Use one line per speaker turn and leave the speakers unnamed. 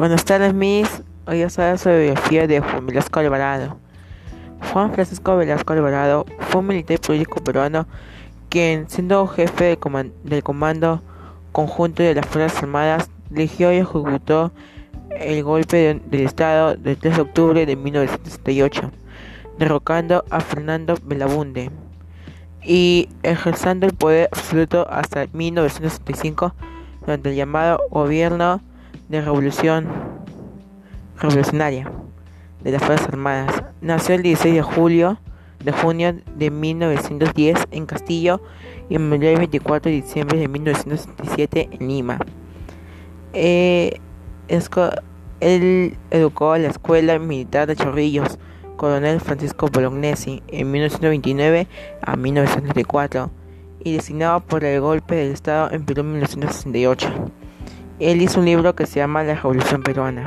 Buenas tardes, Miss. Hoy a saber sobre la biografía de Juan Velasco Alvarado. Juan Francisco Velasco Alvarado fue un militar político peruano quien, siendo jefe del, Comando Conjunto de las Fuerzas Armadas, dirigió y ejecutó el golpe del Estado del 3 de octubre de 1968, derrocando a Fernando Belabunde y ejerciendo el poder absoluto hasta 1965 durante el llamado Gobierno de Revolución Revolucionaria de las Fuerzas Armadas. Nació el 16 de julio de junio de 1910 en Castillo y murió el 24 de diciembre de 1967 en Lima. Eh, él educó a la Escuela Militar de Chorrillos, Coronel Francisco Bolognesi, en 1929 a 1934 y designado por el golpe del Estado en Perú en 1968. Él hizo un libro que se llama La Revolución Peruana.